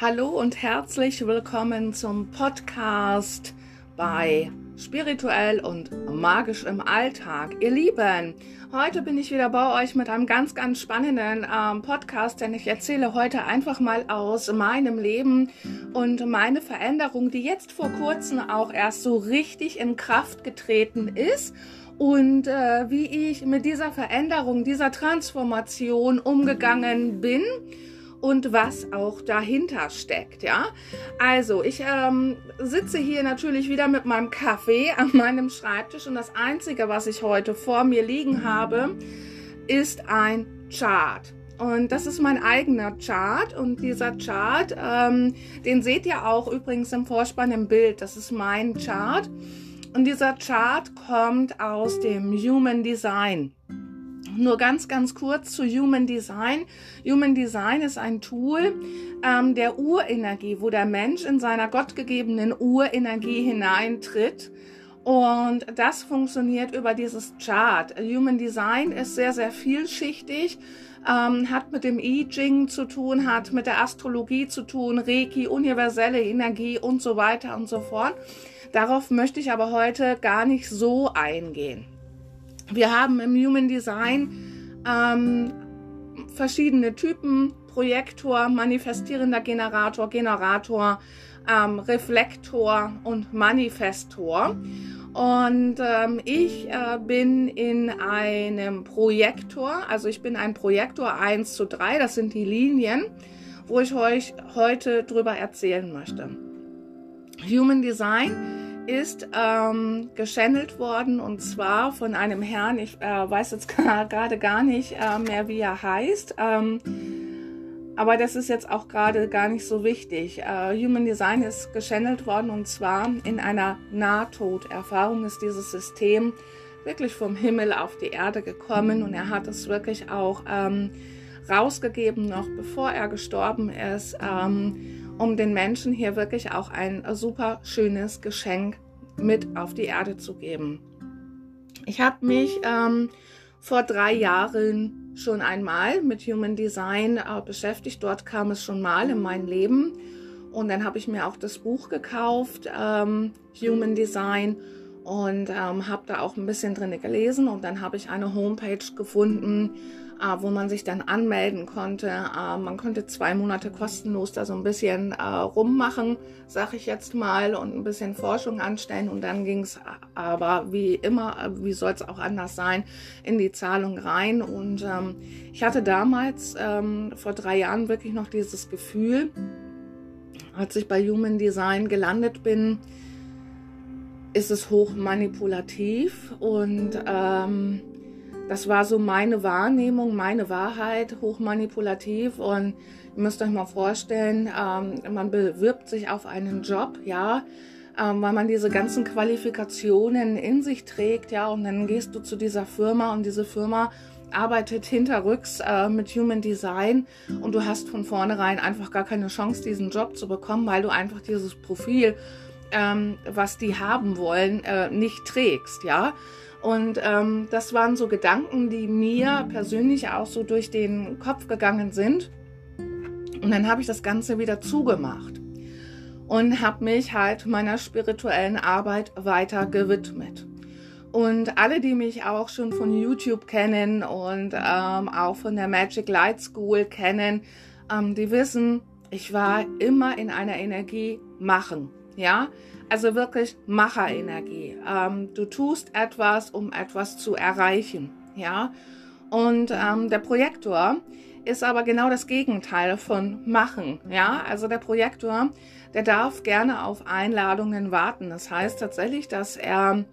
Hallo und herzlich willkommen zum Podcast bei Spirituell und Magisch im Alltag. Ihr Lieben, heute bin ich wieder bei euch mit einem ganz, ganz spannenden ähm, Podcast, denn ich erzähle heute einfach mal aus meinem Leben und meine Veränderung, die jetzt vor kurzem auch erst so richtig in Kraft getreten ist und äh, wie ich mit dieser Veränderung, dieser Transformation umgegangen bin und was auch dahinter steckt, ja. Also, ich ähm, sitze hier natürlich wieder mit meinem Kaffee an meinem Schreibtisch und das Einzige, was ich heute vor mir liegen habe, ist ein Chart. Und das ist mein eigener Chart. Und dieser Chart, ähm, den seht ihr auch übrigens im Vorspann im Bild. Das ist mein Chart. Und dieser Chart kommt aus dem Human Design. Nur ganz, ganz kurz zu Human Design. Human Design ist ein Tool ähm, der Urenergie, wo der Mensch in seiner gottgegebenen Urenergie hineintritt. Und das funktioniert über dieses Chart. Human Design ist sehr, sehr vielschichtig, ähm, hat mit dem I Ching zu tun, hat mit der Astrologie zu tun, Reiki, universelle Energie und so weiter und so fort. Darauf möchte ich aber heute gar nicht so eingehen. Wir haben im Human Design ähm, verschiedene Typen, Projektor, manifestierender Generator, Generator, ähm, Reflektor und Manifestor. Und ähm, ich äh, bin in einem Projektor, also ich bin ein Projektor 1 zu 3, das sind die Linien, wo ich euch heute drüber erzählen möchte. Human Design ist ähm, geschändelt worden und zwar von einem Herrn, ich äh, weiß jetzt gerade gar nicht äh, mehr, wie er heißt, ähm, aber das ist jetzt auch gerade gar nicht so wichtig. Äh, Human Design ist geschändelt worden und zwar in einer Nahtoderfahrung ist dieses System wirklich vom Himmel auf die Erde gekommen und er hat es wirklich auch ähm, rausgegeben, noch bevor er gestorben ist. Ähm, um den Menschen hier wirklich auch ein super schönes Geschenk mit auf die Erde zu geben. Ich habe mich ähm, vor drei Jahren schon einmal mit Human Design äh, beschäftigt. Dort kam es schon mal in mein Leben. Und dann habe ich mir auch das Buch gekauft, ähm, Human Design, und ähm, habe da auch ein bisschen drin gelesen. Und dann habe ich eine Homepage gefunden, wo man sich dann anmelden konnte. Äh, man konnte zwei Monate kostenlos da so ein bisschen äh, rummachen, sag ich jetzt mal, und ein bisschen Forschung anstellen. Und dann ging es aber wie immer, wie soll es auch anders sein, in die Zahlung rein. Und ähm, ich hatte damals ähm, vor drei Jahren wirklich noch dieses Gefühl, als ich bei Human Design gelandet bin, ist es hoch manipulativ und ähm, das war so meine Wahrnehmung, meine Wahrheit, hochmanipulativ. Und ihr müsst euch mal vorstellen, ähm, man bewirbt sich auf einen Job, ja, ähm, weil man diese ganzen Qualifikationen in sich trägt, ja, und dann gehst du zu dieser Firma und diese Firma arbeitet hinterrücks äh, mit Human Design und du hast von vornherein einfach gar keine Chance, diesen Job zu bekommen, weil du einfach dieses Profil, ähm, was die haben wollen, äh, nicht trägst, ja. Und ähm, das waren so Gedanken, die mir persönlich auch so durch den Kopf gegangen sind. Und dann habe ich das Ganze wieder zugemacht und habe mich halt meiner spirituellen Arbeit weiter gewidmet. Und alle, die mich auch schon von YouTube kennen und ähm, auch von der Magic Light School kennen, ähm, die wissen, ich war immer in einer Energie machen. Ja, also wirklich Macherenergie. Ähm, du tust etwas, um etwas zu erreichen. Ja, und ähm, der Projektor ist aber genau das Gegenteil von machen. Ja, also der Projektor, der darf gerne auf Einladungen warten. Das heißt tatsächlich, dass er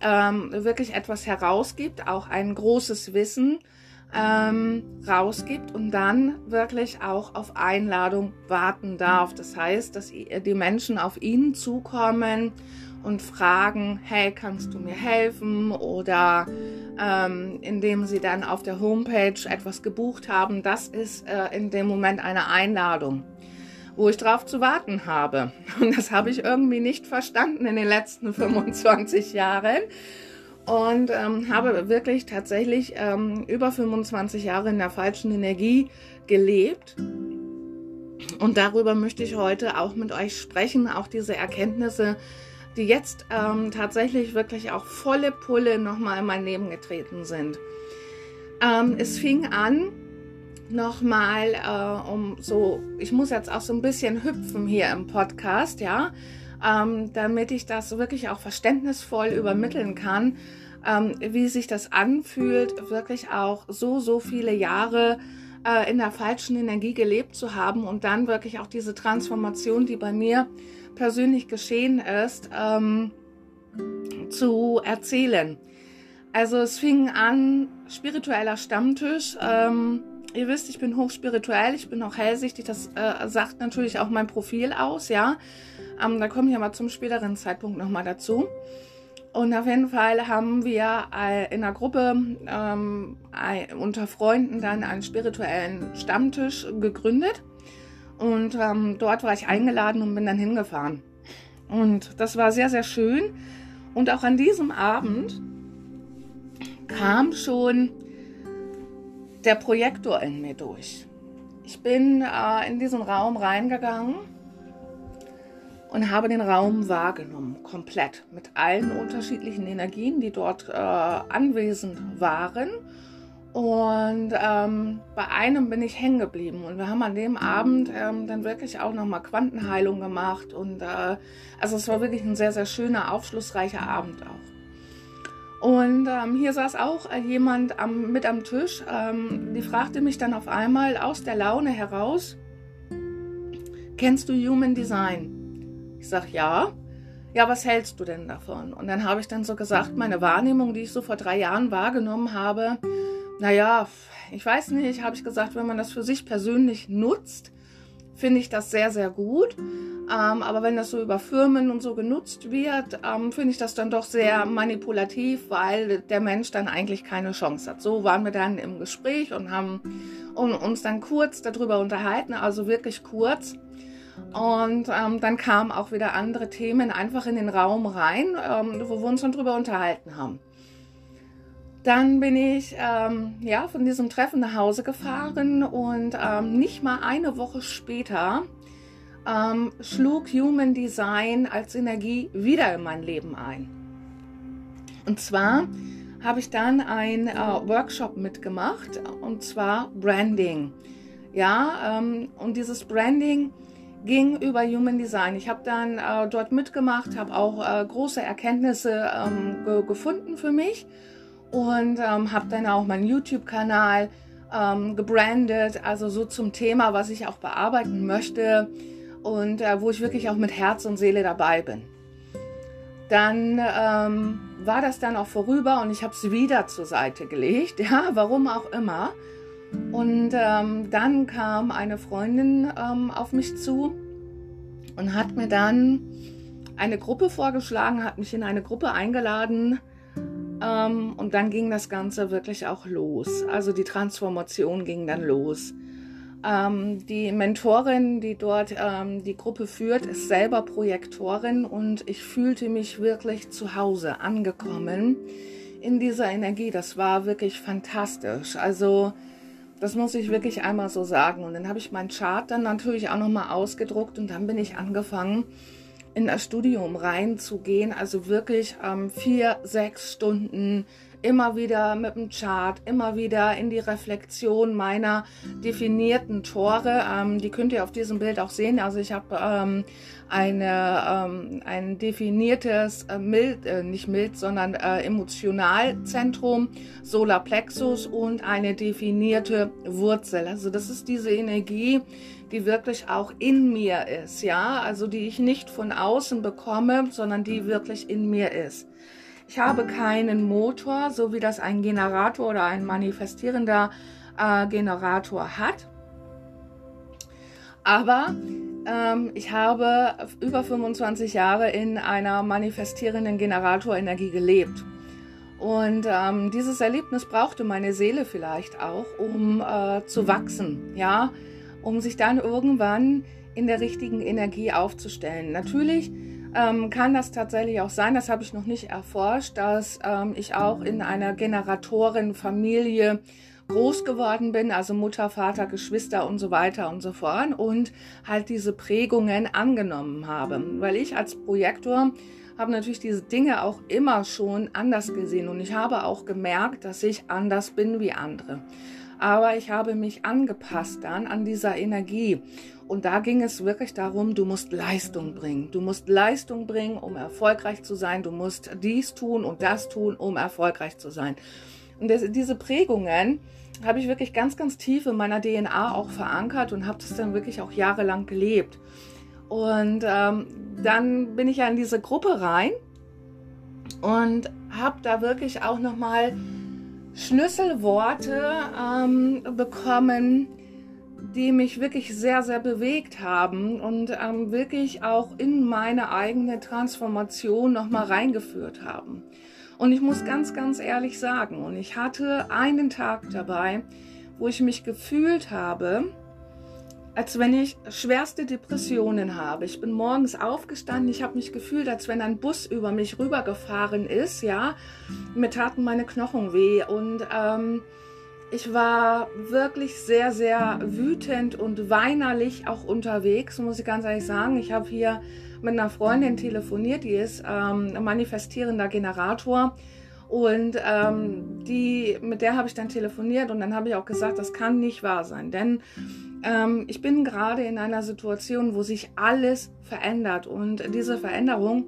ähm, wirklich etwas herausgibt, auch ein großes Wissen ähm, rausgibt und dann wirklich auch auf Einladung warten darf. Das heißt, dass die Menschen auf ihn zukommen und fragen, hey, kannst du mir helfen? Oder ähm, indem sie dann auf der Homepage etwas gebucht haben, das ist äh, in dem Moment eine Einladung, wo ich drauf zu warten habe. Und das habe ich irgendwie nicht verstanden in den letzten 25 Jahren und ähm, habe wirklich tatsächlich ähm, über 25 Jahre in der falschen Energie gelebt Und darüber möchte ich heute auch mit euch sprechen, auch diese Erkenntnisse, die jetzt ähm, tatsächlich wirklich auch volle Pulle nochmal in mein Leben getreten sind. Ähm, es fing an, nochmal äh, um so, ich muss jetzt auch so ein bisschen hüpfen hier im Podcast, ja, ähm, damit ich das wirklich auch verständnisvoll übermitteln kann, ähm, wie sich das anfühlt, wirklich auch so, so viele Jahre äh, in der falschen Energie gelebt zu haben und dann wirklich auch diese Transformation, die bei mir persönlich geschehen ist, ähm, zu erzählen. Also es fing an, spiritueller Stammtisch. Ähm, ihr wisst, ich bin hochspirituell, ich bin auch hellsichtig, das äh, sagt natürlich auch mein Profil aus, ja. Ähm, da komme ich aber zum späteren Zeitpunkt nochmal dazu. Und auf jeden Fall haben wir äh, in der Gruppe ähm, unter Freunden dann einen spirituellen Stammtisch gegründet. Und ähm, dort war ich eingeladen und bin dann hingefahren. Und das war sehr, sehr schön. Und auch an diesem Abend kam schon der Projektor in mir durch. Ich bin äh, in diesen Raum reingegangen und habe den Raum wahrgenommen, komplett, mit allen unterschiedlichen Energien, die dort äh, anwesend waren. Und ähm, bei einem bin ich hängen geblieben. Und wir haben an dem Abend ähm, dann wirklich auch nochmal Quantenheilung gemacht. Und äh, also es war wirklich ein sehr, sehr schöner, aufschlussreicher Abend auch. Und ähm, hier saß auch äh, jemand am, mit am Tisch. Ähm, die fragte mich dann auf einmal aus der Laune heraus, kennst du Human Design? Ich sage ja. Ja, was hältst du denn davon? Und dann habe ich dann so gesagt, meine Wahrnehmung, die ich so vor drei Jahren wahrgenommen habe, naja, ich weiß nicht, habe ich gesagt, wenn man das für sich persönlich nutzt, finde ich das sehr, sehr gut. Ähm, aber wenn das so über Firmen und so genutzt wird, ähm, finde ich das dann doch sehr manipulativ, weil der Mensch dann eigentlich keine Chance hat. So waren wir dann im Gespräch und haben uns dann kurz darüber unterhalten, also wirklich kurz. Und ähm, dann kamen auch wieder andere Themen einfach in den Raum rein, ähm, wo wir uns dann drüber unterhalten haben. Dann bin ich ähm, ja, von diesem Treffen nach Hause gefahren und ähm, nicht mal eine Woche später ähm, schlug Human Design als Energie wieder in mein Leben ein. Und zwar habe ich dann einen äh, Workshop mitgemacht und zwar Branding. Ja, ähm, und dieses Branding ging über Human Design. Ich habe dann äh, dort mitgemacht, habe auch äh, große Erkenntnisse ähm, ge gefunden für mich und ähm, habe dann auch meinen YouTube-Kanal ähm, gebrandet, also so zum Thema, was ich auch bearbeiten möchte und äh, wo ich wirklich auch mit Herz und Seele dabei bin. Dann ähm, war das dann auch vorüber und ich habe es wieder zur Seite gelegt, ja, warum auch immer. Und ähm, dann kam eine Freundin ähm, auf mich zu und hat mir dann eine Gruppe vorgeschlagen, hat mich in eine Gruppe eingeladen. Ähm, und dann ging das Ganze wirklich auch los. Also die Transformation ging dann los. Ähm, die Mentorin, die dort ähm, die Gruppe führt, ist selber Projektorin und ich fühlte mich wirklich zu Hause angekommen in dieser Energie. Das war wirklich fantastisch. Also das muss ich wirklich einmal so sagen. Und dann habe ich meinen Chart dann natürlich auch nochmal ausgedruckt und dann bin ich angefangen, in das Studium reinzugehen. Also wirklich ähm, vier, sechs Stunden immer wieder mit dem Chart, immer wieder in die Reflexion meiner definierten Tore. Ähm, die könnt ihr auf diesem Bild auch sehen. Also ich habe ähm, eine, ähm, ein definiertes, äh, mild, äh, nicht mild, sondern äh, Emotionalzentrum, Solarplexus und eine definierte Wurzel. Also das ist diese Energie, die wirklich auch in mir ist, ja, also die ich nicht von außen bekomme, sondern die wirklich in mir ist. Ich habe keinen Motor, so wie das ein Generator oder ein manifestierender äh, Generator hat. Aber ähm, ich habe über 25 Jahre in einer manifestierenden Generatorenergie gelebt. Und ähm, dieses Erlebnis brauchte meine Seele vielleicht auch, um äh, zu wachsen, ja, um sich dann irgendwann in der richtigen Energie aufzustellen. Natürlich ähm, kann das tatsächlich auch sein, das habe ich noch nicht erforscht, dass ähm, ich auch in einer Generatorenfamilie groß geworden bin, also Mutter, Vater, Geschwister und so weiter und so fort und halt diese Prägungen angenommen habe. Weil ich als Projektor habe natürlich diese Dinge auch immer schon anders gesehen und ich habe auch gemerkt, dass ich anders bin wie andere. Aber ich habe mich angepasst dann an dieser Energie. Und da ging es wirklich darum, du musst Leistung bringen. Du musst Leistung bringen, um erfolgreich zu sein. Du musst dies tun und das tun, um erfolgreich zu sein. Und das, diese Prägungen habe ich wirklich ganz, ganz tief in meiner DNA auch verankert und habe das dann wirklich auch jahrelang gelebt. Und ähm, dann bin ich ja in diese Gruppe rein und habe da wirklich auch nochmal Schlüsselworte ähm, bekommen, die mich wirklich sehr, sehr bewegt haben und ähm, wirklich auch in meine eigene Transformation nochmal reingeführt haben. Und ich muss ganz, ganz ehrlich sagen, und ich hatte einen Tag dabei, wo ich mich gefühlt habe, als wenn ich schwerste Depressionen habe. Ich bin morgens aufgestanden, ich habe mich gefühlt, als wenn ein Bus über mich rübergefahren ist, ja. Mir taten meine Knochen weh und ähm, ich war wirklich sehr, sehr wütend und weinerlich auch unterwegs, muss ich ganz ehrlich sagen. Ich habe hier mit einer Freundin telefoniert, die ist ähm, manifestierender Generator. Und ähm, die, mit der habe ich dann telefoniert und dann habe ich auch gesagt, das kann nicht wahr sein. Denn ähm, ich bin gerade in einer Situation, wo sich alles verändert. Und diese Veränderung,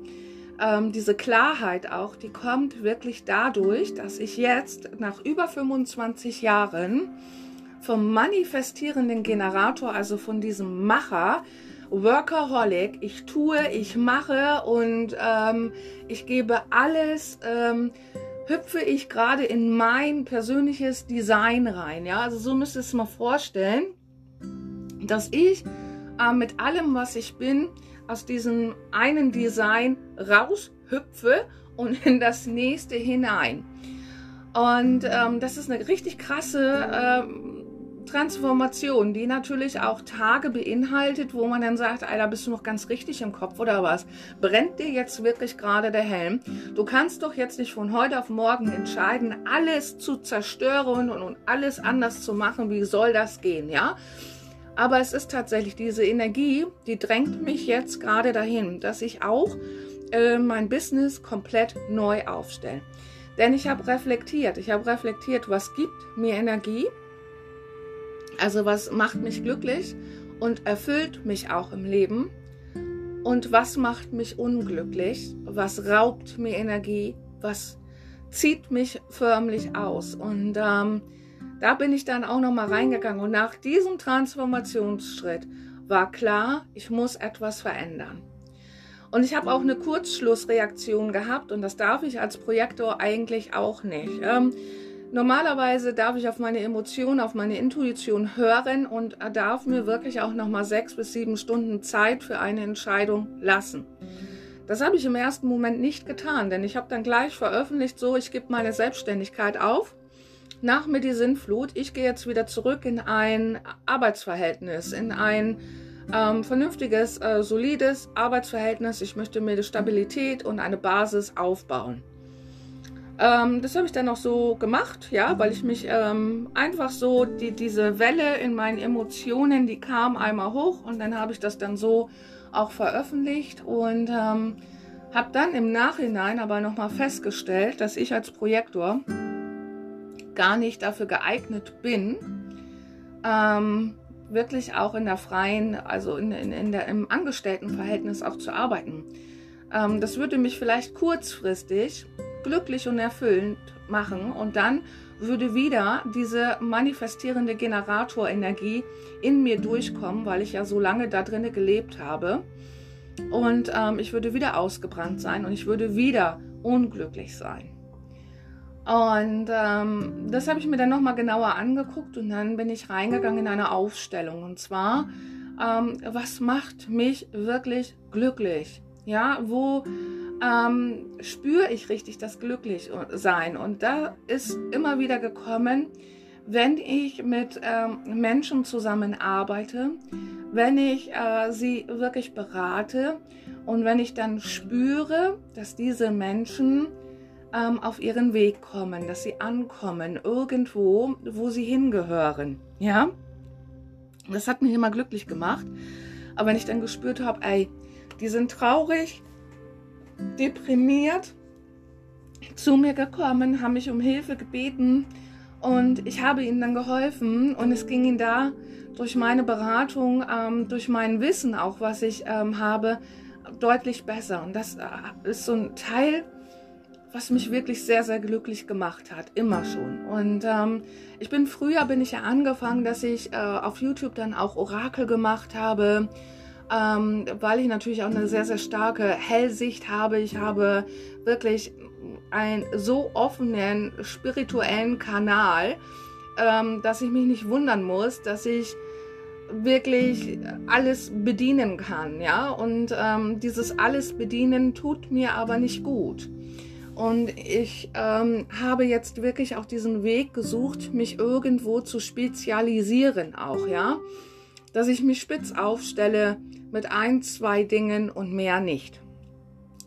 ähm, diese Klarheit auch, die kommt wirklich dadurch, dass ich jetzt nach über 25 Jahren vom manifestierenden Generator, also von diesem Macher, Workaholic, ich tue, ich mache und ähm, ich gebe alles, ähm, hüpfe ich gerade in mein persönliches Design rein. Ja, also so müsst ihr es mal vorstellen, dass ich äh, mit allem, was ich bin, aus diesem einen Design raushüpfe und in das nächste hinein. Und ähm, das ist eine richtig krasse ähm, Transformation, die natürlich auch Tage beinhaltet, wo man dann sagt, Alter, bist du noch ganz richtig im Kopf oder was? Brennt dir jetzt wirklich gerade der Helm? Du kannst doch jetzt nicht von heute auf morgen entscheiden, alles zu zerstören und, und alles anders zu machen. Wie soll das gehen, ja? Aber es ist tatsächlich diese Energie, die drängt mich jetzt gerade dahin, dass ich auch äh, mein Business komplett neu aufstelle. Denn ich habe reflektiert, ich habe reflektiert, was gibt mir Energie, also was macht mich glücklich und erfüllt mich auch im Leben? Und was macht mich unglücklich? Was raubt mir Energie? Was zieht mich förmlich aus? Und ähm, da bin ich dann auch nochmal reingegangen. Und nach diesem Transformationsschritt war klar, ich muss etwas verändern. Und ich habe auch eine Kurzschlussreaktion gehabt und das darf ich als Projektor eigentlich auch nicht. Ähm, Normalerweise darf ich auf meine Emotionen, auf meine Intuition hören und darf mir wirklich auch nochmal sechs bis sieben Stunden Zeit für eine Entscheidung lassen. Das habe ich im ersten Moment nicht getan, denn ich habe dann gleich veröffentlicht, so ich gebe meine Selbstständigkeit auf. Nach mir die Sinnflut, ich gehe jetzt wieder zurück in ein Arbeitsverhältnis, in ein ähm, vernünftiges, äh, solides Arbeitsverhältnis. Ich möchte mir die Stabilität und eine Basis aufbauen. Ähm, das habe ich dann auch so gemacht, ja, weil ich mich ähm, einfach so, die, diese Welle in meinen Emotionen, die kam einmal hoch und dann habe ich das dann so auch veröffentlicht und ähm, habe dann im Nachhinein aber nochmal festgestellt, dass ich als Projektor gar nicht dafür geeignet bin, ähm, wirklich auch in der freien, also in, in, in der, im Angestelltenverhältnis auch zu arbeiten. Ähm, das würde mich vielleicht kurzfristig glücklich und erfüllend machen und dann würde wieder diese manifestierende Generatorenergie in mir durchkommen, weil ich ja so lange da drinnen gelebt habe. Und ähm, ich würde wieder ausgebrannt sein und ich würde wieder unglücklich sein. Und ähm, das habe ich mir dann nochmal genauer angeguckt und dann bin ich reingegangen in eine Aufstellung. Und zwar, ähm, was macht mich wirklich glücklich? Ja, wo ähm, spüre ich richtig das Glücklichsein. Und da ist immer wieder gekommen, wenn ich mit ähm, Menschen zusammenarbeite, wenn ich äh, sie wirklich berate und wenn ich dann spüre, dass diese Menschen ähm, auf ihren Weg kommen, dass sie ankommen irgendwo, wo sie hingehören. Ja, das hat mich immer glücklich gemacht. Aber wenn ich dann gespürt habe, ey, die sind traurig, deprimiert, zu mir gekommen, haben mich um Hilfe gebeten und ich habe ihnen dann geholfen und es ging ihnen da durch meine Beratung, ähm, durch mein Wissen auch, was ich ähm, habe, deutlich besser. Und das äh, ist so ein Teil, was mich wirklich sehr, sehr glücklich gemacht hat, immer schon. Und ähm, ich bin früher, bin ich ja angefangen, dass ich äh, auf YouTube dann auch Orakel gemacht habe, ähm, weil ich natürlich auch eine sehr, sehr starke Hellsicht habe. Ich habe wirklich einen so offenen spirituellen Kanal, ähm, dass ich mich nicht wundern muss, dass ich wirklich alles bedienen kann, ja. Und ähm, dieses alles bedienen tut mir aber nicht gut. Und ich ähm, habe jetzt wirklich auch diesen Weg gesucht, mich irgendwo zu spezialisieren auch, ja. Dass ich mich spitz aufstelle mit ein, zwei Dingen und mehr nicht.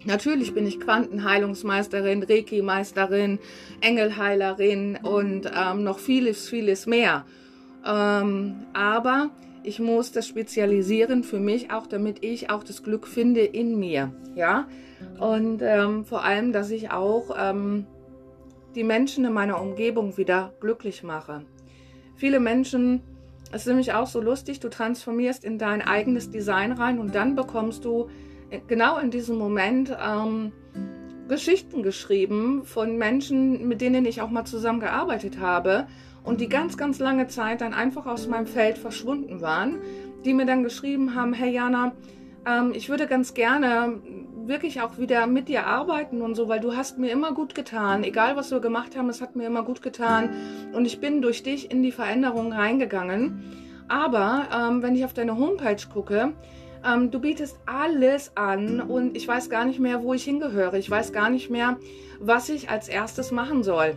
Natürlich bin ich Quantenheilungsmeisterin, Reiki-Meisterin, Engelheilerin und ähm, noch vieles, vieles mehr. Ähm, aber ich muss das spezialisieren für mich auch, damit ich auch das Glück finde in mir. Ja, und ähm, vor allem, dass ich auch ähm, die Menschen in meiner Umgebung wieder glücklich mache. Viele Menschen, es ist nämlich auch so lustig, du transformierst in dein eigenes Design rein und dann bekommst du genau in diesem Moment ähm, Geschichten geschrieben von Menschen, mit denen ich auch mal zusammengearbeitet habe und die ganz, ganz lange Zeit dann einfach aus meinem Feld verschwunden waren, die mir dann geschrieben haben, hey Jana, ähm, ich würde ganz gerne wirklich auch wieder mit dir arbeiten und so, weil du hast mir immer gut getan. Egal, was wir gemacht haben, es hat mir immer gut getan. Und ich bin durch dich in die Veränderung reingegangen. Aber ähm, wenn ich auf deine Homepage gucke, ähm, du bietest alles an und ich weiß gar nicht mehr, wo ich hingehöre. Ich weiß gar nicht mehr, was ich als erstes machen soll.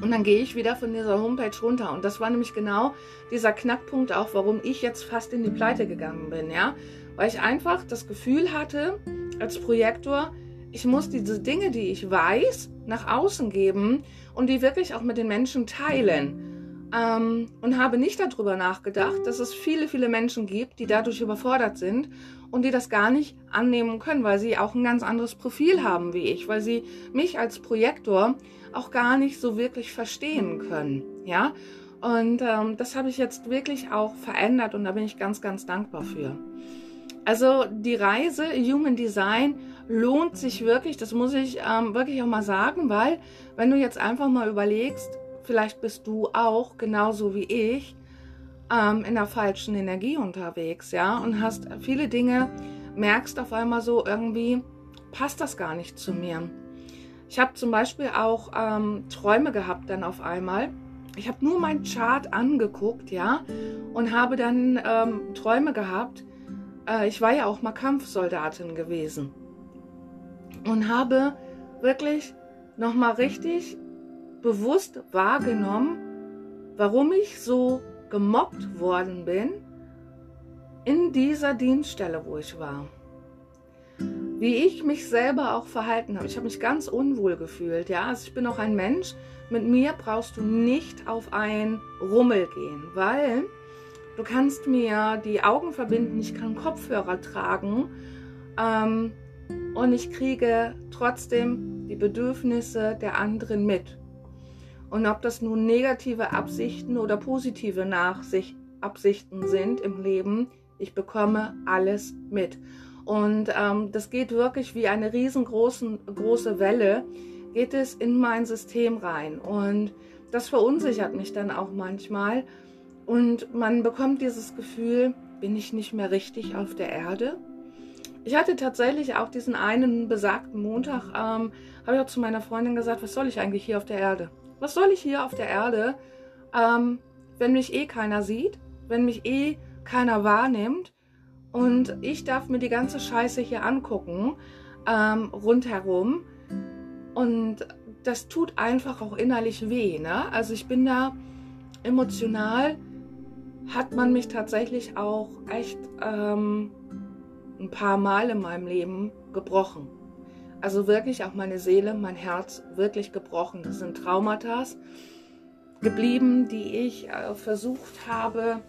Und dann gehe ich wieder von dieser Homepage runter. Und das war nämlich genau dieser Knackpunkt auch, warum ich jetzt fast in die Pleite gegangen bin, ja. Weil ich einfach das Gefühl hatte, als Projektor, ich muss diese Dinge, die ich weiß, nach außen geben und die wirklich auch mit den Menschen teilen. Ähm, und habe nicht darüber nachgedacht, dass es viele, viele Menschen gibt, die dadurch überfordert sind und die das gar nicht annehmen können, weil sie auch ein ganz anderes Profil haben wie ich, weil sie mich als Projektor auch gar nicht so wirklich verstehen können. Ja, und ähm, das habe ich jetzt wirklich auch verändert und da bin ich ganz, ganz dankbar für. Also die Reise Human Design lohnt sich wirklich, das muss ich ähm, wirklich auch mal sagen, weil wenn du jetzt einfach mal überlegst, vielleicht bist du auch genauso wie ich ähm, in der falschen Energie unterwegs, ja, und hast viele Dinge, merkst auf einmal so irgendwie, passt das gar nicht zu mir. Ich habe zum Beispiel auch ähm, Träume gehabt dann auf einmal. Ich habe nur meinen Chart angeguckt, ja, und habe dann ähm, Träume gehabt. Äh, ich war ja auch mal Kampfsoldatin gewesen und habe wirklich nochmal richtig bewusst wahrgenommen, warum ich so gemobbt worden bin in dieser Dienststelle, wo ich war. Wie ich mich selber auch verhalten habe. Ich habe mich ganz unwohl gefühlt. Ja, also ich bin auch ein Mensch. Mit mir brauchst du nicht auf ein Rummel gehen, weil du kannst mir die Augen verbinden. Ich kann Kopfhörer tragen ähm, und ich kriege trotzdem die Bedürfnisse der anderen mit. Und ob das nun negative Absichten oder positive Nachsicht, Absichten sind im Leben, ich bekomme alles mit. Und ähm, das geht wirklich wie eine riesengroße große Welle, geht es in mein System rein. Und das verunsichert mich dann auch manchmal. Und man bekommt dieses Gefühl, bin ich nicht mehr richtig auf der Erde? Ich hatte tatsächlich auch diesen einen besagten Montag, ähm, habe ich auch zu meiner Freundin gesagt, was soll ich eigentlich hier auf der Erde? Was soll ich hier auf der Erde, ähm, wenn mich eh keiner sieht, wenn mich eh keiner wahrnimmt und ich darf mir die ganze Scheiße hier angucken, ähm, rundherum. Und das tut einfach auch innerlich weh. Ne? Also ich bin da emotional, hat man mich tatsächlich auch echt ähm, ein paar Mal in meinem Leben gebrochen. Also wirklich auch meine Seele, mein Herz wirklich gebrochen. Das sind Traumata geblieben, die ich äh, versucht habe,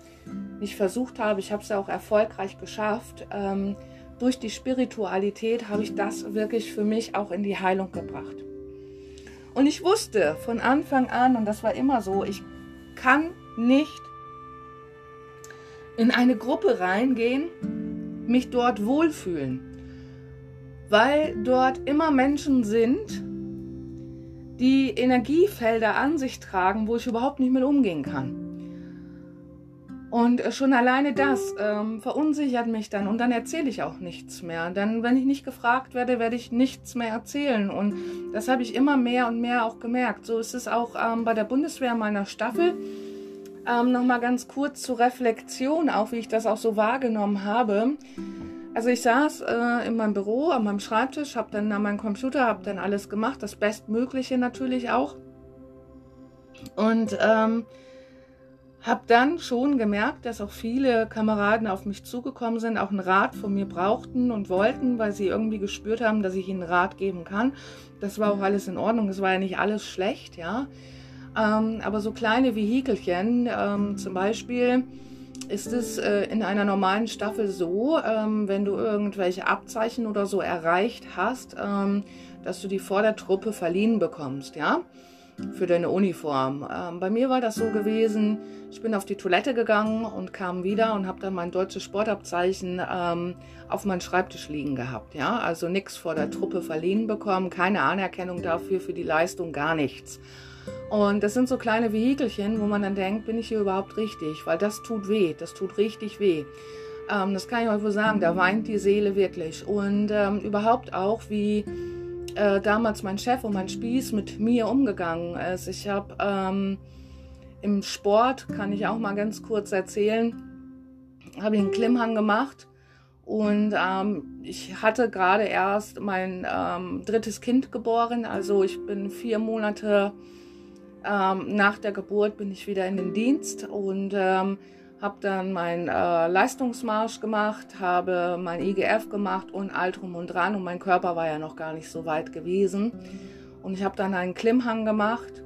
nicht versucht habe, ich habe es ja auch erfolgreich geschafft. Ähm, durch die Spiritualität habe ich das wirklich für mich auch in die Heilung gebracht. Und ich wusste von Anfang an, und das war immer so, ich kann nicht in eine Gruppe reingehen, mich dort wohlfühlen, weil dort immer Menschen sind, die Energiefelder an sich tragen, wo ich überhaupt nicht mit umgehen kann. Und schon alleine das ähm, verunsichert mich dann und dann erzähle ich auch nichts mehr. Dann, wenn ich nicht gefragt werde, werde ich nichts mehr erzählen. Und das habe ich immer mehr und mehr auch gemerkt. So ist es auch ähm, bei der Bundeswehr meiner Staffel. Ähm, Nochmal ganz kurz zur Reflexion, auch wie ich das auch so wahrgenommen habe. Also ich saß äh, in meinem Büro, an meinem Schreibtisch, habe dann an meinem Computer, habe dann alles gemacht, das Bestmögliche natürlich auch. Und ähm, habe dann schon gemerkt, dass auch viele Kameraden auf mich zugekommen sind, auch einen Rat von mir brauchten und wollten, weil sie irgendwie gespürt haben, dass ich ihnen Rat geben kann. Das war auch alles in Ordnung, es war ja nicht alles schlecht, ja. Ähm, aber so kleine Vehikelchen, ähm, zum Beispiel ist es äh, in einer normalen Staffel so, ähm, wenn du irgendwelche Abzeichen oder so erreicht hast, ähm, dass du die vor der Truppe verliehen bekommst, ja für deine Uniform. Ähm, bei mir war das so gewesen, ich bin auf die Toilette gegangen und kam wieder und habe dann mein deutsches Sportabzeichen ähm, auf meinem Schreibtisch liegen gehabt. Ja, also nichts vor der Truppe verliehen bekommen, keine Anerkennung dafür, für die Leistung, gar nichts. Und das sind so kleine Vehikelchen, wo man dann denkt, bin ich hier überhaupt richtig? Weil das tut weh, das tut richtig weh. Ähm, das kann ich euch wohl sagen, da weint die Seele wirklich. Und ähm, überhaupt auch, wie äh, damals mein Chef und mein Spieß mit mir umgegangen ist. Ich habe ähm, im Sport, kann ich auch mal ganz kurz erzählen, habe ich einen Klimmhang gemacht und ähm, ich hatte gerade erst mein ähm, drittes Kind geboren. Also ich bin vier Monate ähm, nach der Geburt bin ich wieder in den Dienst und ähm, habe dann meinen äh, Leistungsmarsch gemacht, habe mein IGF gemacht und Altrum und dran und mein Körper war ja noch gar nicht so weit gewesen. Und ich habe dann einen Klimmhang gemacht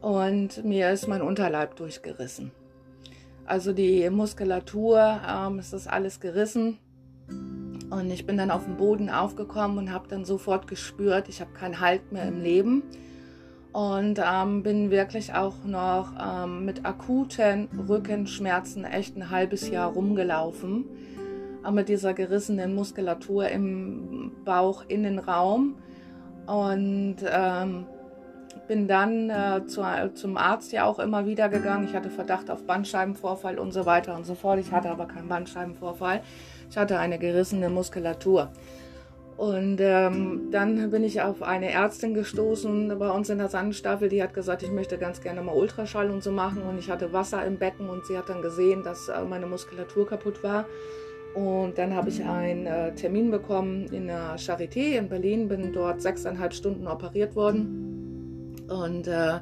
und mir ist mein Unterleib durchgerissen. Also die Muskulatur, ähm, es ist alles gerissen. Und ich bin dann auf den Boden aufgekommen und habe dann sofort gespürt, ich habe keinen Halt mehr im Leben und ähm, bin wirklich auch noch ähm, mit akuten Rückenschmerzen echt ein halbes Jahr rumgelaufen. Äh, mit dieser gerissenen Muskulatur im Bauch Innenraum und ähm, bin dann äh, zu, zum Arzt ja auch immer wieder gegangen. Ich hatte Verdacht auf Bandscheibenvorfall und so weiter und so fort. Ich hatte aber keinen Bandscheibenvorfall. Ich hatte eine gerissene Muskulatur. Und ähm, dann bin ich auf eine Ärztin gestoßen bei uns in der Sandstaffel, die hat gesagt, ich möchte ganz gerne mal Ultraschall und so machen. Und ich hatte Wasser im Becken und sie hat dann gesehen, dass äh, meine Muskulatur kaputt war. Und dann habe ich einen äh, Termin bekommen in der Charité in Berlin, bin dort sechseinhalb Stunden operiert worden und äh,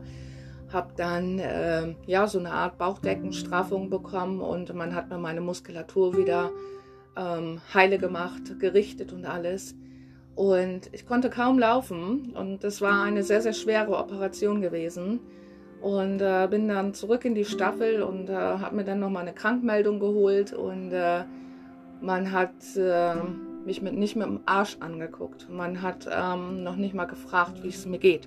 habe dann äh, ja so eine Art Bauchdeckenstraffung bekommen und man hat mir meine Muskulatur wieder ähm, heile gemacht, gerichtet und alles. Und ich konnte kaum laufen und das war eine sehr, sehr schwere Operation gewesen. Und äh, bin dann zurück in die Staffel und äh, habe mir dann nochmal eine Krankmeldung geholt und äh, man hat äh, mich mit, nicht mit dem Arsch angeguckt. Man hat ähm, noch nicht mal gefragt, wie es mir geht.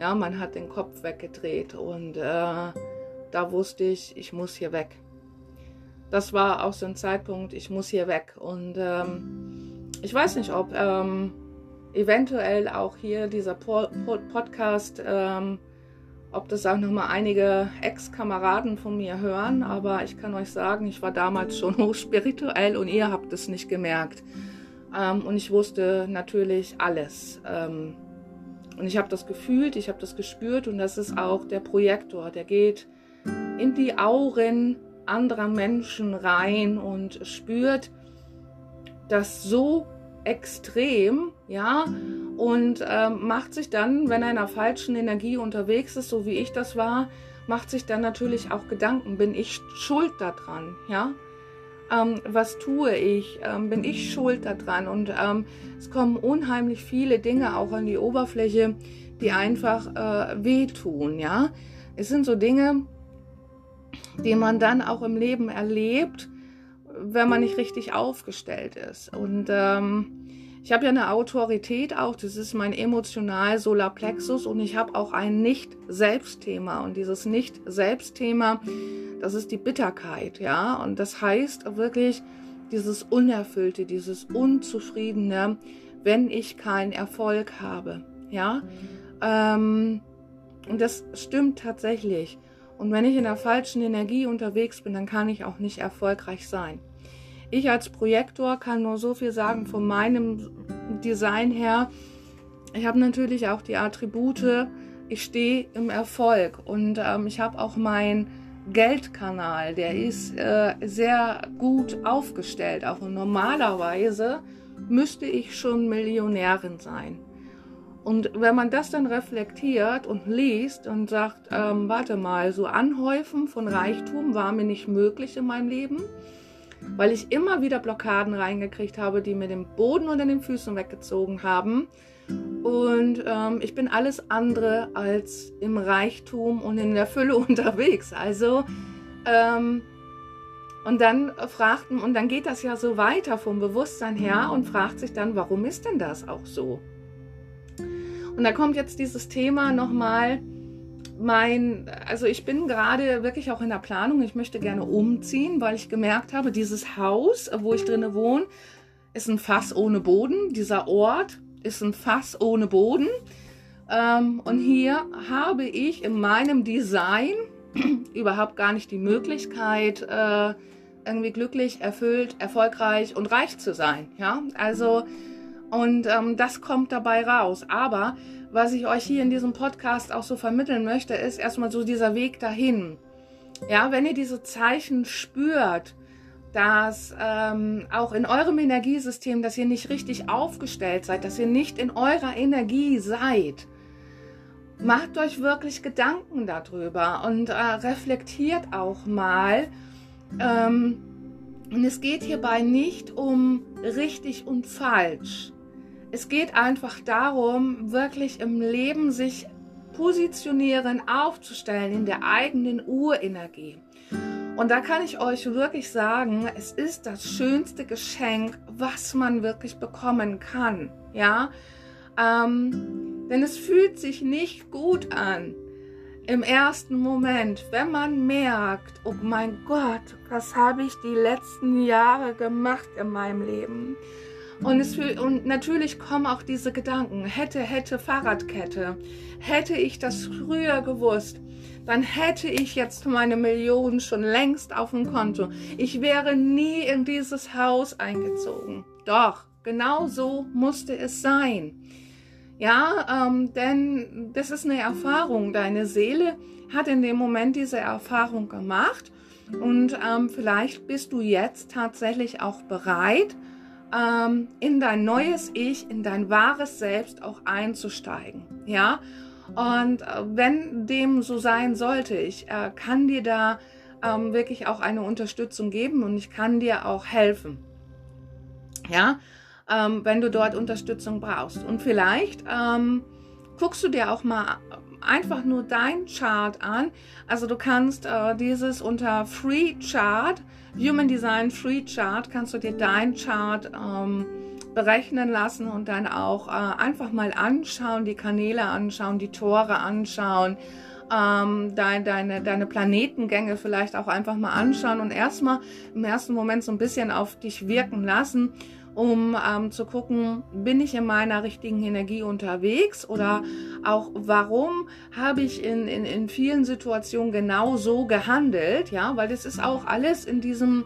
Ja, man hat den Kopf weggedreht und äh, da wusste ich, ich muss hier weg das war auch so ein Zeitpunkt, ich muss hier weg. Und ähm, ich weiß nicht, ob ähm, eventuell auch hier dieser po po Podcast, ähm, ob das auch nochmal einige Ex-Kameraden von mir hören, aber ich kann euch sagen, ich war damals schon hochspirituell und ihr habt es nicht gemerkt. Ähm, und ich wusste natürlich alles. Ähm, und ich habe das gefühlt, ich habe das gespürt und das ist auch der Projektor, der geht in die Auren anderer Menschen rein und spürt das so extrem, ja, und ähm, macht sich dann, wenn er in einer falschen Energie unterwegs ist, so wie ich das war, macht sich dann natürlich auch Gedanken, bin ich schuld daran, ja? ähm, was tue ich? Ähm, bin ich schuld daran? Und ähm, es kommen unheimlich viele Dinge auch an die Oberfläche, die einfach äh, wehtun, ja. Es sind so Dinge, die man dann auch im Leben erlebt, wenn man nicht richtig aufgestellt ist. Und ähm, ich habe ja eine Autorität auch, das ist mein emotional Solarplexus und ich habe auch ein Nicht-Selbstthema. Und dieses Nicht-Selbstthema, das ist die Bitterkeit, ja. Und das heißt wirklich dieses Unerfüllte, dieses Unzufriedene, wenn ich keinen Erfolg habe, ja. Ähm, und das stimmt tatsächlich. Und wenn ich in der falschen Energie unterwegs bin, dann kann ich auch nicht erfolgreich sein. Ich als Projektor kann nur so viel sagen von meinem Design her. Ich habe natürlich auch die Attribute. Ich stehe im Erfolg und ähm, ich habe auch meinen Geldkanal, der ist äh, sehr gut aufgestellt. Auch normalerweise müsste ich schon Millionärin sein. Und wenn man das dann reflektiert und liest und sagt, ähm, warte mal, so Anhäufen von Reichtum war mir nicht möglich in meinem Leben, weil ich immer wieder Blockaden reingekriegt habe, die mir den Boden unter den Füßen weggezogen haben. Und ähm, ich bin alles andere als im Reichtum und in der Fülle unterwegs. Also, ähm, und dann fragten, und dann geht das ja so weiter vom Bewusstsein her und fragt sich dann, warum ist denn das auch so? Und da kommt jetzt dieses Thema nochmal, mein, also ich bin gerade wirklich auch in der Planung, ich möchte gerne umziehen, weil ich gemerkt habe, dieses Haus, wo ich drinne wohne, ist ein Fass ohne Boden. Dieser Ort ist ein Fass ohne Boden. Ähm, und hier habe ich in meinem Design überhaupt gar nicht die Möglichkeit, äh, irgendwie glücklich, erfüllt, erfolgreich und reich zu sein. Ja, also und ähm, das kommt dabei raus. Aber was ich euch hier in diesem Podcast auch so vermitteln möchte, ist erstmal so dieser Weg dahin. Ja, wenn ihr diese Zeichen spürt, dass ähm, auch in eurem Energiesystem, dass ihr nicht richtig aufgestellt seid, dass ihr nicht in eurer Energie seid, macht euch wirklich Gedanken darüber und äh, reflektiert auch mal. Ähm, und es geht hierbei nicht um richtig und falsch. Es geht einfach darum, wirklich im Leben sich positionieren, aufzustellen in der eigenen Urenergie. Und da kann ich euch wirklich sagen, es ist das schönste Geschenk, was man wirklich bekommen kann. Ja, ähm, denn es fühlt sich nicht gut an im ersten Moment, wenn man merkt, oh mein Gott, was habe ich die letzten Jahre gemacht in meinem Leben? Und, es, und natürlich kommen auch diese Gedanken, hätte, hätte Fahrradkette, hätte ich das früher gewusst, dann hätte ich jetzt meine Millionen schon längst auf dem Konto. Ich wäre nie in dieses Haus eingezogen. Doch, genau so musste es sein. Ja, ähm, denn das ist eine Erfahrung. Deine Seele hat in dem Moment diese Erfahrung gemacht und ähm, vielleicht bist du jetzt tatsächlich auch bereit, ähm, in dein neues Ich, in dein wahres Selbst auch einzusteigen. Ja, und äh, wenn dem so sein sollte, ich äh, kann dir da ähm, wirklich auch eine Unterstützung geben und ich kann dir auch helfen. Ja, ähm, wenn du dort Unterstützung brauchst. Und vielleicht ähm, guckst du dir auch mal einfach nur dein Chart an. Also du kannst äh, dieses unter Free Chart Human Design Free Chart kannst du dir dein Chart ähm, berechnen lassen und dann auch äh, einfach mal anschauen, die Kanäle anschauen, die Tore anschauen, ähm, dein, deine, deine Planetengänge vielleicht auch einfach mal anschauen und erstmal im ersten Moment so ein bisschen auf dich wirken lassen um ähm, zu gucken, bin ich in meiner richtigen Energie unterwegs oder auch warum habe ich in, in, in vielen Situationen genau so gehandelt, ja, weil das ist auch alles in diesem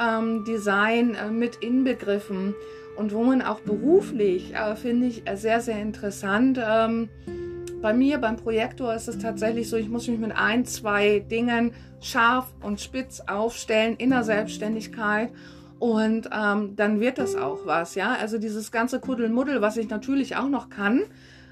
ähm, Design äh, mit inbegriffen und wo man auch beruflich, äh, finde ich, äh, sehr, sehr interessant. Ähm, bei mir, beim Projektor ist es tatsächlich so, ich muss mich mit ein, zwei Dingen scharf und spitz aufstellen in der Selbstständigkeit und ähm, dann wird das auch was, ja. Also dieses ganze Kuddelmuddel, was ich natürlich auch noch kann,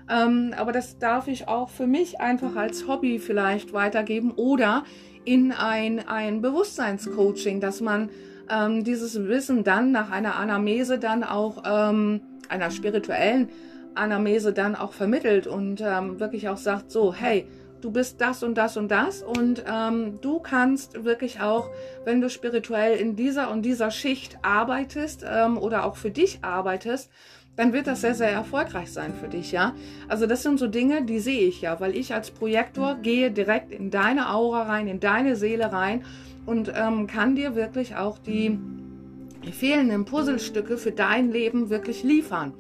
ähm, aber das darf ich auch für mich einfach als Hobby vielleicht weitergeben oder in ein, ein Bewusstseinscoaching, dass man ähm, dieses Wissen dann nach einer Anamnese dann auch, ähm, einer spirituellen Anamnese dann auch vermittelt und ähm, wirklich auch sagt, so, hey, du bist das und das und das und ähm, du kannst wirklich auch, wenn du spirituell in dieser und dieser Schicht arbeitest ähm, oder auch für dich arbeitest, dann wird das sehr, sehr erfolgreich sein für dich, ja. Also das sind so Dinge, die sehe ich ja, weil ich als Projektor gehe direkt in deine Aura rein, in deine Seele rein und ähm, kann dir wirklich auch die fehlenden Puzzlestücke für dein Leben wirklich liefern.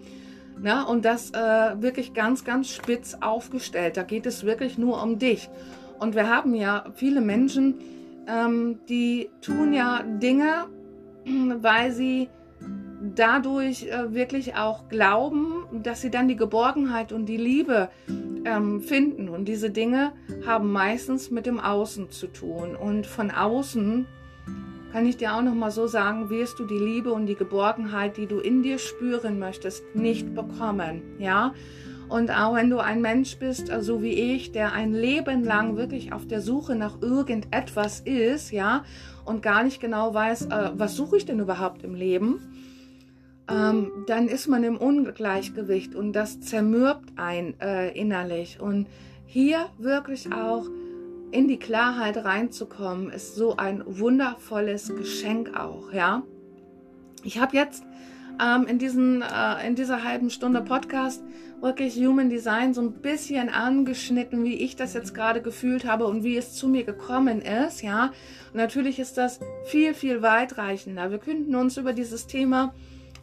Na, und das äh, wirklich ganz, ganz spitz aufgestellt. Da geht es wirklich nur um dich. Und wir haben ja viele Menschen, ähm, die tun ja Dinge, weil sie dadurch äh, wirklich auch glauben, dass sie dann die Geborgenheit und die Liebe ähm, finden. Und diese Dinge haben meistens mit dem Außen zu tun. Und von außen kann ich dir auch noch mal so sagen, wirst du die Liebe und die Geborgenheit, die du in dir spüren möchtest, nicht bekommen. Ja. Und auch wenn du ein Mensch bist, so also wie ich, der ein Leben lang wirklich auf der Suche nach irgendetwas ist, ja, und gar nicht genau weiß, äh, was suche ich denn überhaupt im Leben, ähm, dann ist man im Ungleichgewicht und das zermürbt ein äh, innerlich. Und hier wirklich auch in die Klarheit reinzukommen, ist so ein wundervolles Geschenk auch, ja. Ich habe jetzt ähm, in, diesen, äh, in dieser halben Stunde Podcast wirklich Human Design so ein bisschen angeschnitten, wie ich das jetzt gerade gefühlt habe und wie es zu mir gekommen ist, ja. Und natürlich ist das viel, viel weitreichender. Wir könnten uns über dieses Thema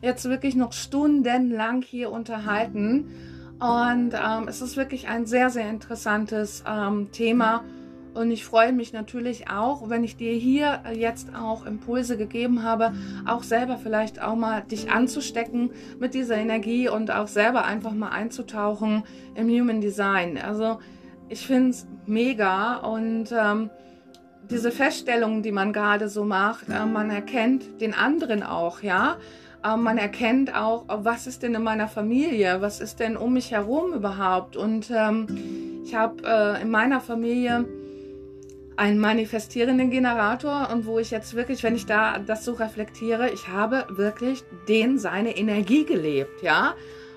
jetzt wirklich noch stundenlang hier unterhalten. Und ähm, es ist wirklich ein sehr, sehr interessantes ähm, Thema. Und ich freue mich natürlich auch, wenn ich dir hier jetzt auch Impulse gegeben habe, auch selber vielleicht auch mal dich anzustecken mit dieser Energie und auch selber einfach mal einzutauchen im Human Design. Also ich finde es mega und ähm, diese Feststellungen, die man gerade so macht, äh, man erkennt den anderen auch, ja. Ähm, man erkennt auch, was ist denn in meiner Familie, was ist denn um mich herum überhaupt. Und ähm, ich habe äh, in meiner Familie einen manifestierenden Generator und wo ich jetzt wirklich, wenn ich da das so reflektiere, ich habe wirklich den seine Energie gelebt, ja,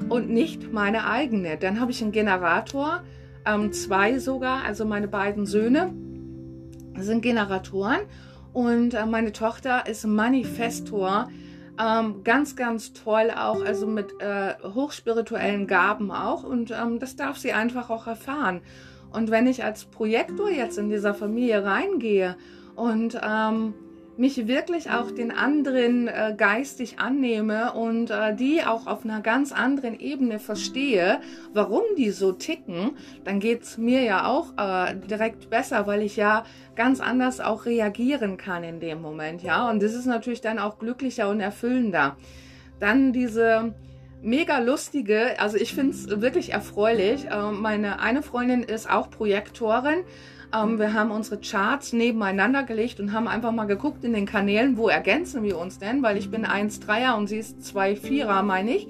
und nicht meine eigene. Dann habe ich einen Generator, ähm, zwei sogar, also meine beiden Söhne sind Generatoren und äh, meine Tochter ist Manifestor ähm, ganz, ganz toll auch, also mit äh, hochspirituellen Gaben auch. Und ähm, das darf sie einfach auch erfahren. Und wenn ich als Projektor jetzt in dieser Familie reingehe und ähm, mich wirklich auch den anderen äh, geistig annehme und äh, die auch auf einer ganz anderen Ebene verstehe, warum die so ticken, dann geht es mir ja auch äh, direkt besser, weil ich ja ganz anders auch reagieren kann in dem Moment, ja. Und das ist natürlich dann auch glücklicher und erfüllender. Dann diese mega lustige, also ich finde es wirklich erfreulich. Äh, meine eine Freundin ist auch Projektorin ähm, wir haben unsere Charts nebeneinander gelegt und haben einfach mal geguckt in den Kanälen, wo ergänzen wir uns denn, weil ich bin 1,3er und sie ist 2,4er, meine ich.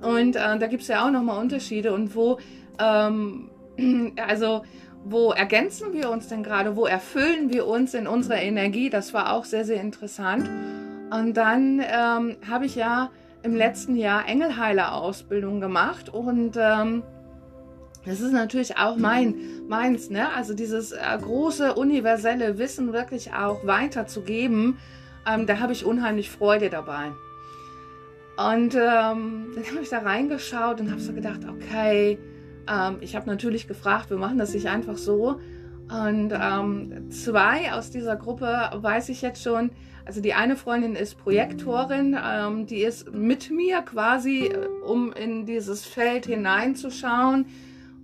Und äh, da gibt es ja auch nochmal Unterschiede und wo, ähm, also wo ergänzen wir uns denn gerade, wo erfüllen wir uns in unserer Energie, das war auch sehr, sehr interessant. Und dann ähm, habe ich ja im letzten Jahr Engelheiler-Ausbildung gemacht und ähm, das ist natürlich auch mein, meins, ne? Also dieses äh, große universelle Wissen wirklich auch weiterzugeben, ähm, da habe ich unheimlich Freude dabei. Und ähm, dann habe ich da reingeschaut und habe so gedacht, okay, ähm, ich habe natürlich gefragt, wir machen das nicht einfach so. Und ähm, zwei aus dieser Gruppe weiß ich jetzt schon, also die eine Freundin ist Projektorin, ähm, die ist mit mir quasi, äh, um in dieses Feld hineinzuschauen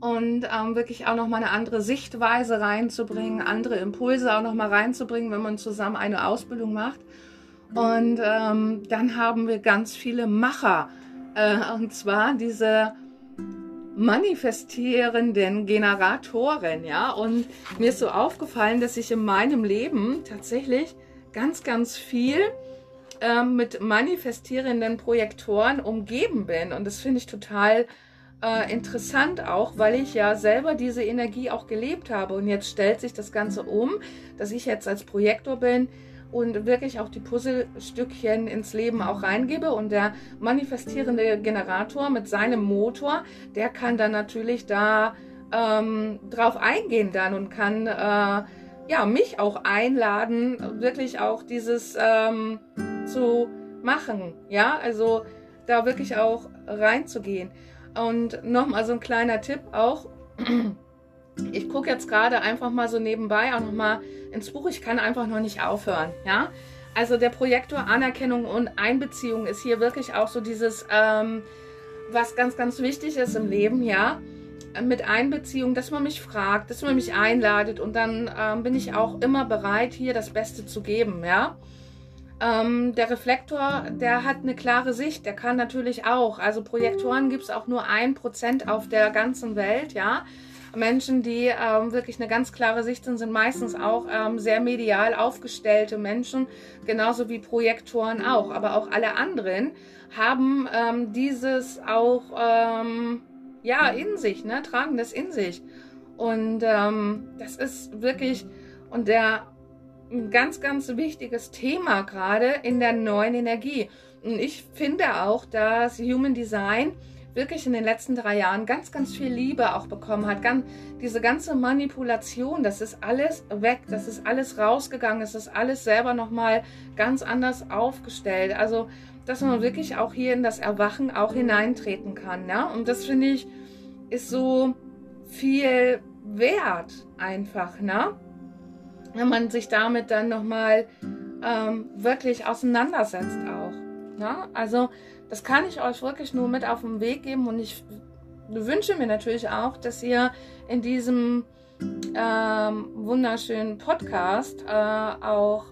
und ähm, wirklich auch nochmal eine andere Sichtweise reinzubringen, andere Impulse auch nochmal reinzubringen, wenn man zusammen eine Ausbildung macht. Und ähm, dann haben wir ganz viele Macher, äh, und zwar diese manifestierenden Generatoren, ja. Und mir ist so aufgefallen, dass ich in meinem Leben tatsächlich ganz, ganz viel äh, mit manifestierenden Projektoren umgeben bin. Und das finde ich total äh, interessant auch, weil ich ja selber diese Energie auch gelebt habe. Und jetzt stellt sich das Ganze um, dass ich jetzt als Projektor bin und wirklich auch die Puzzlestückchen ins Leben auch reingebe. Und der manifestierende Generator mit seinem Motor, der kann dann natürlich da ähm, drauf eingehen dann und kann äh, ja mich auch einladen, wirklich auch dieses ähm, zu machen. Ja, also da wirklich auch reinzugehen. Und nochmal so ein kleiner Tipp auch. Ich gucke jetzt gerade einfach mal so nebenbei auch nochmal ins Buch. Ich kann einfach noch nicht aufhören. Ja, also der Projektor Anerkennung und Einbeziehung ist hier wirklich auch so dieses, ähm, was ganz, ganz wichtig ist im Leben. Ja, mit Einbeziehung, dass man mich fragt, dass man mich einladet und dann ähm, bin ich auch immer bereit, hier das Beste zu geben. Ja. Ähm, der Reflektor, der hat eine klare Sicht, der kann natürlich auch. Also Projektoren gibt es auch nur ein Prozent auf der ganzen Welt, ja. Menschen, die ähm, wirklich eine ganz klare Sicht sind, sind meistens auch ähm, sehr medial aufgestellte Menschen, genauso wie Projektoren auch. Aber auch alle anderen haben ähm, dieses auch ähm, ja in sich, ne, tragen das in sich. Und ähm, das ist wirklich und der ein ganz, ganz wichtiges Thema gerade in der neuen Energie. Und ich finde auch, dass Human Design wirklich in den letzten drei Jahren ganz, ganz viel Liebe auch bekommen hat. Ganz, diese ganze Manipulation, das ist alles weg, das ist alles rausgegangen, es ist alles selber nochmal ganz anders aufgestellt. Also, dass man wirklich auch hier in das Erwachen auch hineintreten kann. Ja? Und das finde ich, ist so viel wert einfach. Ne? wenn man sich damit dann nochmal ähm, wirklich auseinandersetzt auch. Ja? Also das kann ich euch wirklich nur mit auf den Weg geben und ich wünsche mir natürlich auch, dass ihr in diesem ähm, wunderschönen Podcast äh, auch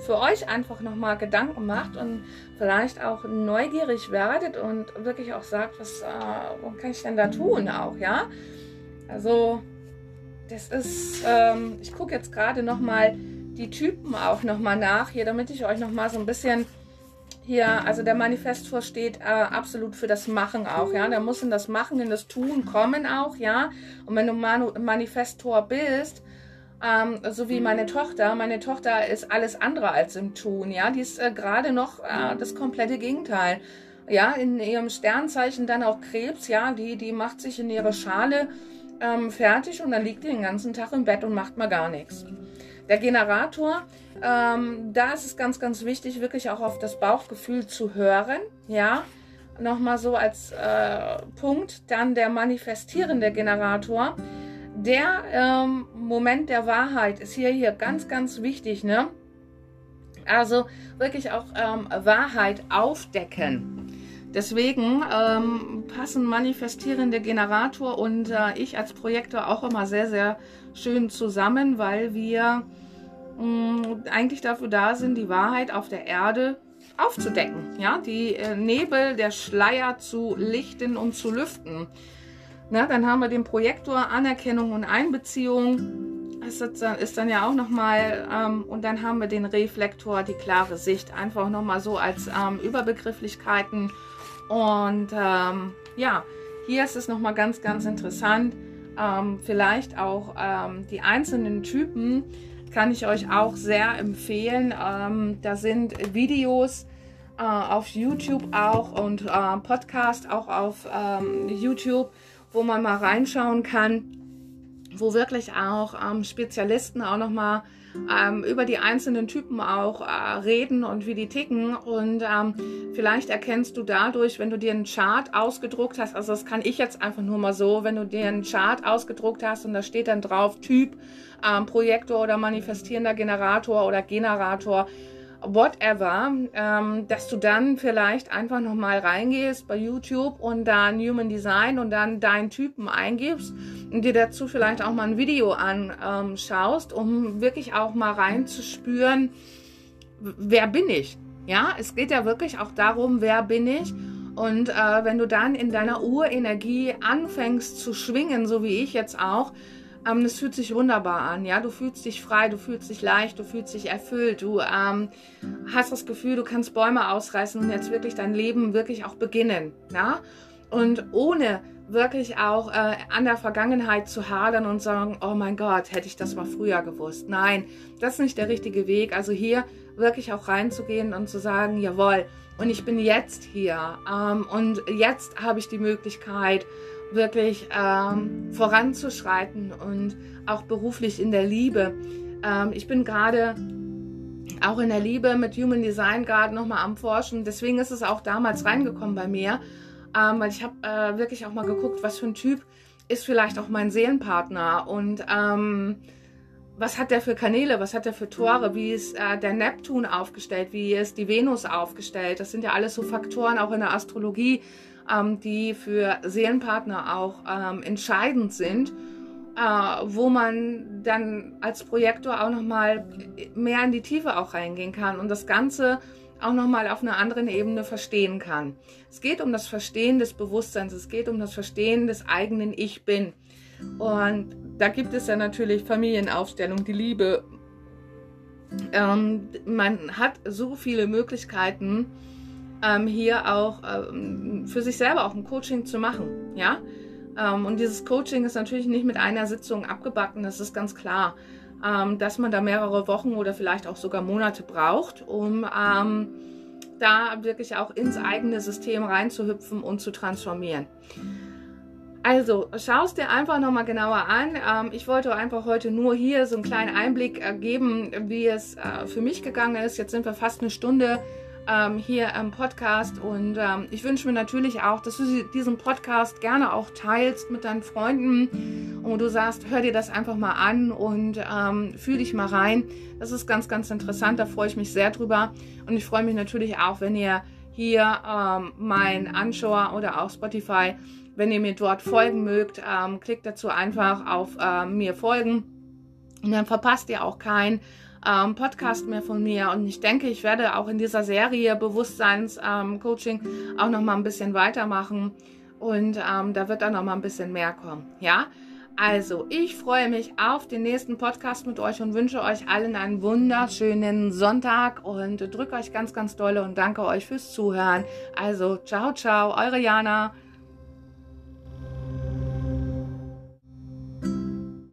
für euch einfach nochmal Gedanken macht und vielleicht auch neugierig werdet und wirklich auch sagt, was, äh, was kann ich denn da tun auch, ja? Also das ist, ähm, ich gucke jetzt gerade nochmal die Typen auch nochmal nach hier, damit ich euch nochmal so ein bisschen hier, also der Manifestor steht äh, absolut für das Machen auch, ja. Der muss in das Machen, in das Tun kommen auch, ja. Und wenn du Manu Manifestor bist, ähm, so wie meine Tochter, meine Tochter ist alles andere als im Tun, ja. Die ist äh, gerade noch äh, das komplette Gegenteil. Ja, in ihrem Sternzeichen dann auch Krebs, ja, die, die macht sich in ihre Schale ähm, fertig und dann liegt die den ganzen Tag im Bett und macht mal gar nichts. Der Generator, ähm, da ist es ganz, ganz wichtig, wirklich auch auf das Bauchgefühl zu hören. Ja, nochmal so als äh, Punkt. Dann der manifestierende Generator. Der ähm, Moment der Wahrheit ist hier, hier ganz, ganz wichtig. Ne? Also wirklich auch ähm, Wahrheit aufdecken. Deswegen ähm, passen manifestierende Generator und äh, ich als Projektor auch immer sehr, sehr schön zusammen, weil wir mh, mm, eigentlich dafür da sind, die Wahrheit auf der Erde aufzudecken. Ja, die äh, Nebel, der Schleier zu lichten und zu lüften. Na, dann haben wir den Projektor Anerkennung und Einbeziehung. Das ist dann ja auch nochmal, ähm, und dann haben wir den Reflektor, die klare Sicht. Einfach nochmal so als ähm, Überbegrifflichkeiten und ähm, ja, hier ist es nochmal ganz, ganz interessant. Ähm, vielleicht auch ähm, die einzelnen Typen kann ich euch auch sehr empfehlen. Ähm, da sind Videos äh, auf YouTube auch und äh, Podcast auch auf ähm, YouTube, wo man mal reinschauen kann, wo wirklich auch ähm, Spezialisten auch nochmal ähm, über die einzelnen Typen auch äh, reden und wie die ticken. Und ähm, vielleicht erkennst du dadurch, wenn du dir einen Chart ausgedruckt hast, also das kann ich jetzt einfach nur mal so, wenn du dir einen Chart ausgedruckt hast und da steht dann drauf Typ, ähm, Projektor oder manifestierender Generator oder Generator, whatever, ähm, dass du dann vielleicht einfach nochmal reingehst bei YouTube und dann Human Design und dann deinen Typen eingibst und dir dazu vielleicht auch mal ein Video anschaust, um wirklich auch mal reinzuspüren, wer bin ich? Ja, es geht ja wirklich auch darum, wer bin ich? Und äh, wenn du dann in deiner Urenergie anfängst zu schwingen, so wie ich jetzt auch, ähm, das fühlt sich wunderbar an, ja. Du fühlst dich frei, du fühlst dich leicht, du fühlst dich erfüllt, du ähm, hast das Gefühl, du kannst Bäume ausreißen und jetzt wirklich dein Leben wirklich auch beginnen, ja. Und ohne wirklich auch äh, an der Vergangenheit zu hadern und sagen, oh mein Gott, hätte ich das mal früher gewusst. Nein, das ist nicht der richtige Weg. Also hier wirklich auch reinzugehen und zu sagen, jawohl, und ich bin jetzt hier ähm, und jetzt habe ich die Möglichkeit, wirklich ähm, voranzuschreiten und auch beruflich in der Liebe. Ähm, ich bin gerade auch in der Liebe mit Human Design gerade nochmal am Forschen. Deswegen ist es auch damals reingekommen bei mir, ähm, weil ich habe äh, wirklich auch mal geguckt, was für ein Typ ist vielleicht auch mein Seelenpartner und ähm, was hat der für Kanäle, was hat der für Tore, wie ist äh, der Neptun aufgestellt, wie ist die Venus aufgestellt. Das sind ja alles so Faktoren auch in der Astrologie, ähm, die für Seelenpartner auch ähm, entscheidend sind, äh, wo man dann als Projektor auch nochmal mehr in die Tiefe auch reingehen kann und das Ganze auch nochmal auf einer anderen Ebene verstehen kann. Es geht um das Verstehen des Bewusstseins, es geht um das Verstehen des eigenen Ich Bin. Und da gibt es ja natürlich Familienaufstellung, die Liebe. Ähm, man hat so viele Möglichkeiten, ähm, hier auch ähm, für sich selber auch ein Coaching zu machen. Ja? Ähm, und dieses Coaching ist natürlich nicht mit einer Sitzung abgebacken, das ist ganz klar, ähm, dass man da mehrere Wochen oder vielleicht auch sogar Monate braucht, um ähm, da wirklich auch ins eigene System reinzuhüpfen und zu transformieren. Also, schau es dir einfach nochmal genauer an. Ähm, ich wollte einfach heute nur hier so einen kleinen Einblick äh, geben, wie es äh, für mich gegangen ist. Jetzt sind wir fast eine Stunde ähm, hier im Podcast. Und ähm, ich wünsche mir natürlich auch, dass du diesen Podcast gerne auch teilst mit deinen Freunden. Und du sagst, hör dir das einfach mal an und ähm, fühl dich mal rein. Das ist ganz, ganz interessant. Da freue ich mich sehr drüber. Und ich freue mich natürlich auch, wenn ihr hier ähm, mein Anschauer oder auch Spotify wenn ihr mir dort folgen mögt, ähm, klickt dazu einfach auf äh, mir folgen. Und dann verpasst ihr auch keinen ähm, Podcast mehr von mir. Und ich denke, ich werde auch in dieser Serie Bewusstseinscoaching ähm, auch noch mal ein bisschen weitermachen und ähm, da wird dann noch mal ein bisschen mehr kommen. Ja. Also, ich freue mich auf den nächsten Podcast mit euch und wünsche euch allen einen wunderschönen Sonntag und drücke euch ganz, ganz dolle und danke euch fürs Zuhören. Also, ciao, ciao, eure Jana.